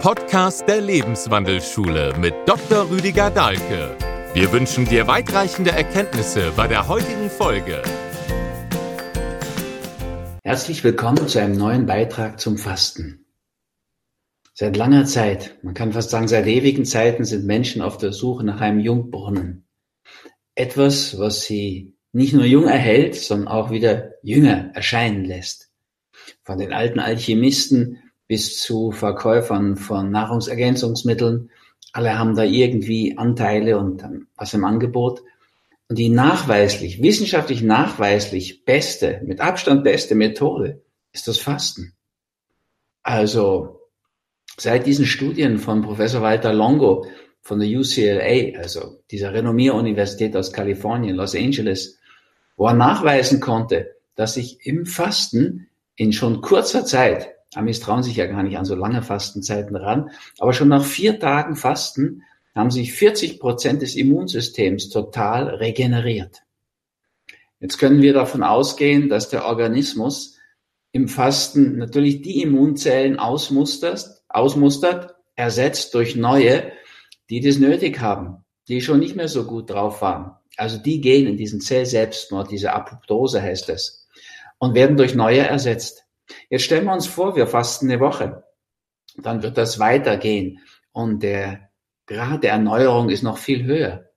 Podcast der Lebenswandelschule mit Dr. Rüdiger Dahlke. Wir wünschen dir weitreichende Erkenntnisse bei der heutigen Folge. Herzlich willkommen zu einem neuen Beitrag zum Fasten. Seit langer Zeit, man kann fast sagen seit ewigen Zeiten, sind Menschen auf der Suche nach einem Jungbrunnen. Etwas, was sie nicht nur jung erhält, sondern auch wieder jünger erscheinen lässt. Von den alten Alchemisten bis zu Verkäufern von Nahrungsergänzungsmitteln. Alle haben da irgendwie Anteile und was im Angebot. Und die nachweislich, wissenschaftlich nachweislich beste, mit Abstand beste Methode ist das Fasten. Also seit diesen Studien von Professor Walter Longo von der UCLA, also dieser Renommier-Universität aus Kalifornien, Los Angeles, wo er nachweisen konnte, dass sich im Fasten in schon kurzer Zeit Amis trauen sich ja gar nicht an so lange Fastenzeiten ran. Aber schon nach vier Tagen Fasten haben sich 40 Prozent des Immunsystems total regeneriert. Jetzt können wir davon ausgehen, dass der Organismus im Fasten natürlich die Immunzellen ausmustert, ausmustert, ersetzt durch neue, die das nötig haben, die schon nicht mehr so gut drauf waren. Also die gehen in diesen Zellselbstmord, diese Apoptose heißt es, und werden durch neue ersetzt. Jetzt stellen wir uns vor, wir fasten eine Woche. Dann wird das weitergehen und der Grad der Erneuerung ist noch viel höher.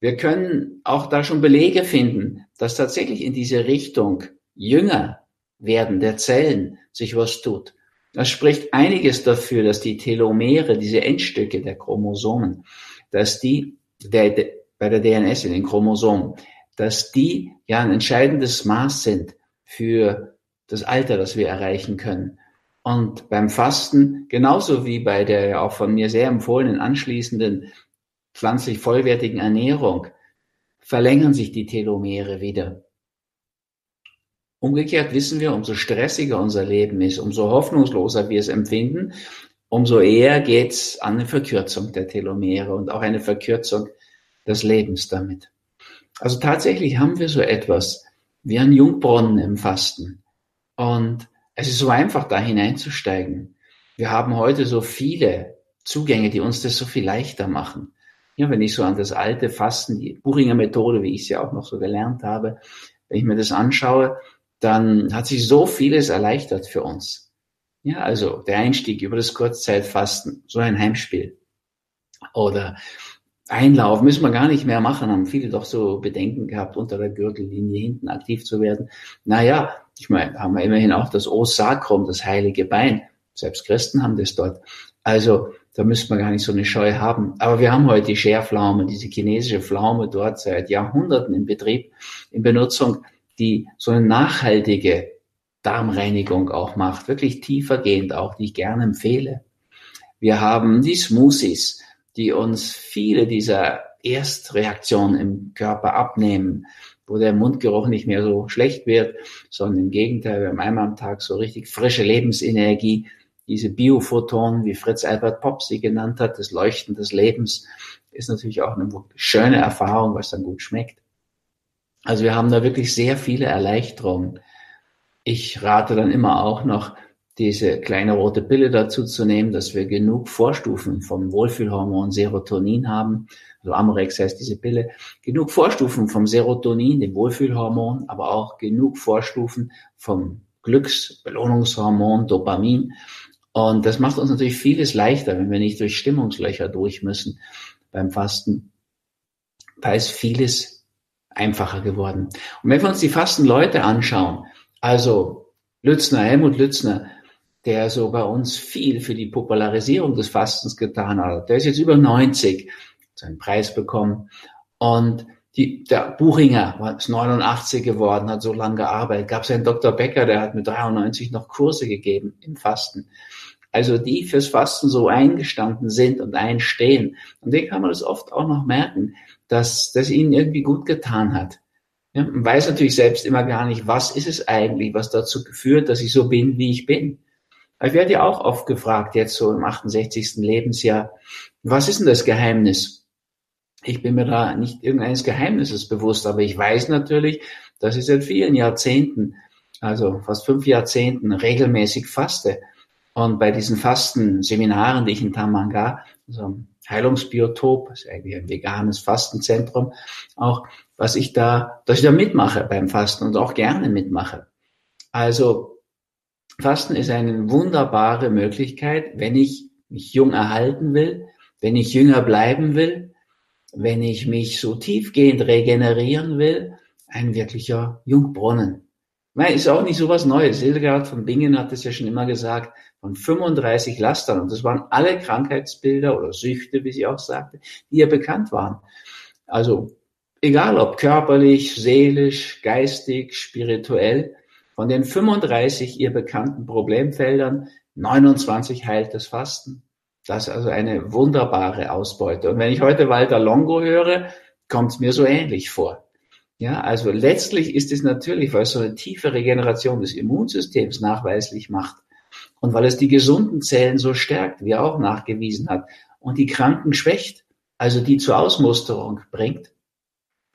Wir können auch da schon Belege finden, dass tatsächlich in diese Richtung jünger werden der Zellen sich was tut. Das spricht einiges dafür, dass die Telomere, diese Endstücke der Chromosomen, dass die der, der, bei der DNS in den Chromosomen, dass die ja ein entscheidendes Maß sind für das Alter, das wir erreichen können. Und beim Fasten, genauso wie bei der auch von mir sehr empfohlenen anschließenden pflanzlich vollwertigen Ernährung, verlängern sich die Telomere wieder. Umgekehrt wissen wir, umso stressiger unser Leben ist, umso hoffnungsloser wir es empfinden, umso eher geht's an eine Verkürzung der Telomere und auch eine Verkürzung des Lebens damit. Also tatsächlich haben wir so etwas wie ein Jungbrunnen im Fasten. Und es ist so einfach, da hineinzusteigen. Wir haben heute so viele Zugänge, die uns das so viel leichter machen. Ja, wenn ich so an das alte Fasten, die Buchinger Methode, wie ich es ja auch noch so gelernt habe, wenn ich mir das anschaue, dann hat sich so vieles erleichtert für uns. Ja, also der Einstieg über das Kurzzeitfasten, so ein Heimspiel. Oder Einlauf müssen wir gar nicht mehr machen, haben viele doch so Bedenken gehabt, unter der Gürtellinie hinten aktiv zu werden. Naja, ich meine, haben wir immerhin auch das Osakrum, das heilige Bein. Selbst Christen haben das dort. Also da müsste man gar nicht so eine Scheu haben. Aber wir haben heute die Scherpflaume, diese chinesische Pflaume dort seit Jahrhunderten in Betrieb, in Benutzung, die so eine nachhaltige Darmreinigung auch macht, wirklich tiefergehend auch, die ich gerne empfehle. Wir haben die Smoothies, die uns viele dieser Erstreaktionen im Körper abnehmen, wo der Mundgeruch nicht mehr so schlecht wird, sondern im Gegenteil, wir haben einmal am Tag so richtig frische Lebensenergie, diese Biophotonen, wie Fritz Albert Popp sie genannt hat, das Leuchten des Lebens, ist natürlich auch eine schöne Erfahrung, was dann gut schmeckt. Also wir haben da wirklich sehr viele Erleichterungen. Ich rate dann immer auch noch, diese kleine rote Pille dazu zu nehmen, dass wir genug Vorstufen vom Wohlfühlhormon Serotonin haben. Also Amorex heißt diese Pille. Genug Vorstufen vom Serotonin, dem Wohlfühlhormon, aber auch genug Vorstufen vom Glücksbelohnungshormon Dopamin. Und das macht uns natürlich vieles leichter, wenn wir nicht durch Stimmungslöcher durch müssen beim Fasten. Da ist vieles einfacher geworden. Und wenn wir uns die Fastenleute anschauen, also Lützner, Helmut Lützner, der so bei uns viel für die Popularisierung des Fastens getan hat. Der ist jetzt über 90, seinen Preis bekommen. Und die, der Buchinger ist 89 geworden, hat so lange gearbeitet. Gab es einen Dr. Becker, der hat mit 93 noch Kurse gegeben im Fasten. Also die fürs Fasten so eingestanden sind und einstehen. Und den kann man das oft auch noch merken, dass das ihnen irgendwie gut getan hat. Ja, man weiß natürlich selbst immer gar nicht, was ist es eigentlich, was dazu geführt, dass ich so bin, wie ich bin. Ich werde ja auch oft gefragt, jetzt so im 68. Lebensjahr, was ist denn das Geheimnis? Ich bin mir da nicht irgendeines Geheimnisses bewusst, aber ich weiß natürlich, dass ich seit vielen Jahrzehnten, also fast fünf Jahrzehnten regelmäßig faste. Und bei diesen Fastenseminaren, die ich in Tamanga, so einem Heilungsbiotop, ist eigentlich ein veganes Fastenzentrum, auch was ich da, dass ich da mitmache beim Fasten und auch gerne mitmache. Also Fasten ist eine wunderbare Möglichkeit, wenn ich mich jung erhalten will, wenn ich jünger bleiben will, wenn ich mich so tiefgehend regenerieren will, ein wirklicher Jungbrunnen. Nein, ist auch nicht so was Neues. Hildegard von Bingen hat es ja schon immer gesagt, von 35 Lastern. Und das waren alle Krankheitsbilder oder Süchte, wie sie auch sagte, die ihr bekannt waren. Also, egal ob körperlich, seelisch, geistig, spirituell, von den 35 ihr bekannten Problemfeldern, 29 heilt das Fasten. Das ist also eine wunderbare Ausbeute. Und wenn ich heute Walter Longo höre, kommt es mir so ähnlich vor. Ja, also letztlich ist es natürlich, weil es so eine tiefe Regeneration des Immunsystems nachweislich macht und weil es die gesunden Zellen so stärkt, wie er auch nachgewiesen hat, und die Kranken schwächt, also die zur Ausmusterung bringt,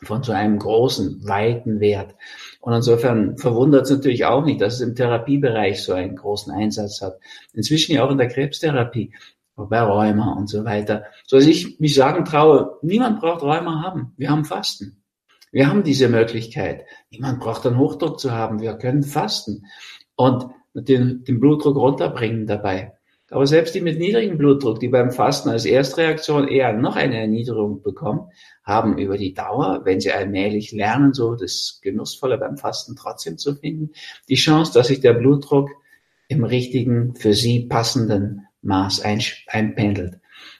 von so einem großen, weiten Wert. Und insofern verwundert es natürlich auch nicht, dass es im Therapiebereich so einen großen Einsatz hat. Inzwischen ja auch in der Krebstherapie, bei Rheuma und so weiter. So dass ich mich sagen traue, niemand braucht Rheuma haben. Wir haben Fasten. Wir haben diese Möglichkeit. Niemand braucht einen Hochdruck zu haben. Wir können fasten und den, den Blutdruck runterbringen dabei. Aber selbst die mit niedrigem Blutdruck, die beim Fasten als Erstreaktion eher noch eine Erniedrigung bekommen, haben über die Dauer, wenn sie allmählich lernen, so das Genussvolle beim Fasten trotzdem zu finden, die Chance, dass sich der Blutdruck im richtigen, für sie passenden Maß einpendelt.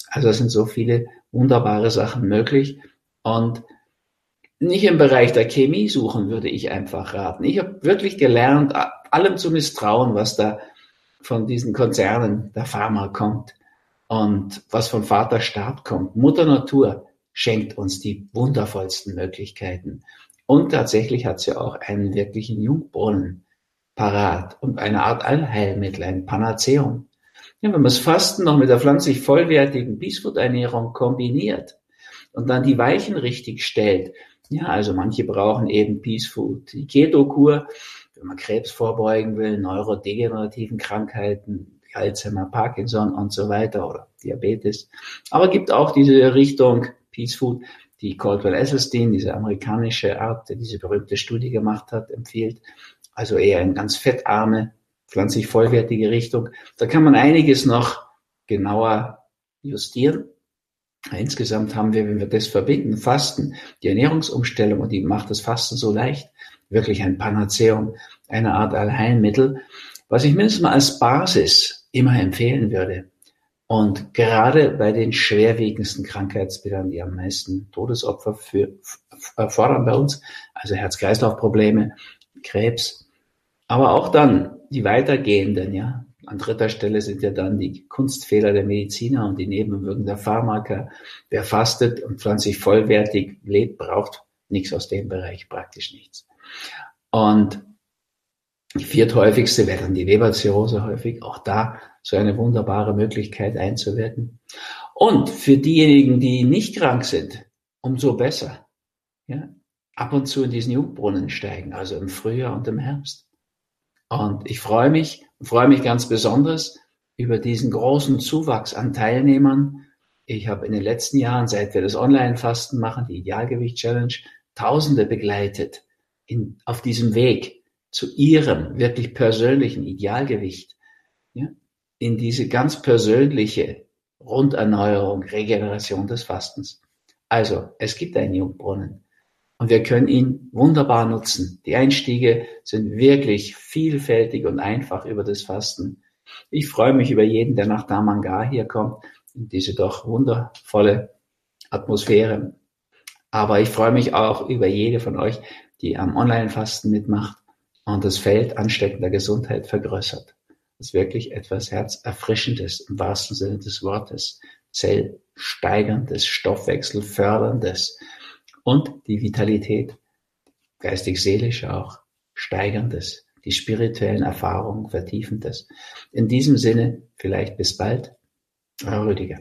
Also es sind so viele wunderbare Sachen möglich und nicht im Bereich der Chemie suchen, würde ich einfach raten. Ich habe wirklich gelernt, allem zu misstrauen, was da von diesen Konzernen der Pharma kommt und was vom Vater Staat kommt. Mutter Natur schenkt uns die wundervollsten Möglichkeiten. Und tatsächlich hat sie auch einen wirklichen Jungbrunnen parat und eine Art Allheilmittel, ein Panaceum. Ja, wenn man das Fasten noch mit der pflanzlich vollwertigen Peacefood-Ernährung kombiniert und dann die Weichen richtig stellt, ja, also manche brauchen eben Peace Food, die Keto-Kur, wenn man Krebs vorbeugen will, neurodegenerativen Krankheiten, Alzheimer, Parkinson und so weiter oder Diabetes. Aber gibt auch diese Richtung Peace Food, die Caldwell Esselstyn, diese amerikanische Art, der diese berühmte Studie gemacht hat, empfiehlt. Also eher in ganz fettarme, pflanzlich vollwertige Richtung. Da kann man einiges noch genauer justieren. Insgesamt haben wir, wenn wir das verbinden, Fasten, die Ernährungsumstellung und die macht das Fasten so leicht, wirklich ein Panaceum, eine Art Allheilmittel, was ich mindestens mal als Basis immer empfehlen würde. Und gerade bei den schwerwiegendsten Krankheitsbildern, die am meisten Todesopfer für, fordern bei uns, also Herz-Kreislauf-Probleme, Krebs, aber auch dann die weitergehenden, ja, an dritter Stelle sind ja dann die Kunstfehler der Mediziner und die Nebenwirkungen der Pharmaka. Wer fastet und pflanzlich vollwertig lebt, braucht nichts aus dem Bereich, praktisch nichts. Und die vierthäufigste wäre dann die Leberzirrhose häufig. Auch da so eine wunderbare Möglichkeit einzuwirken. Und für diejenigen, die nicht krank sind, umso besser. Ja, ab und zu in diesen Jungbrunnen steigen, also im Frühjahr und im Herbst. Und ich freue mich, freue mich ganz besonders über diesen großen Zuwachs an Teilnehmern. Ich habe in den letzten Jahren, seit wir das Online-Fasten machen, die Idealgewicht-Challenge, Tausende begleitet in, auf diesem Weg zu ihrem wirklich persönlichen Idealgewicht, ja, in diese ganz persönliche Runderneuerung, Regeneration des Fastens. Also, es gibt einen Jungbrunnen. Und wir können ihn wunderbar nutzen. Die Einstiege sind wirklich vielfältig und einfach über das Fasten. Ich freue mich über jeden, der nach Damangar hier kommt, in diese doch wundervolle Atmosphäre. Aber ich freue mich auch über jede von euch, die am Online-Fasten mitmacht und das Feld ansteckender Gesundheit vergrößert. Das ist wirklich etwas Herzerfrischendes im wahrsten Sinne des Wortes, zellsteigerndes, Stoffwechselförderndes, und die Vitalität, geistig-seelisch auch, steigerndes, die spirituellen Erfahrungen vertiefendes. In diesem Sinne, vielleicht bis bald, Herr Rüdiger.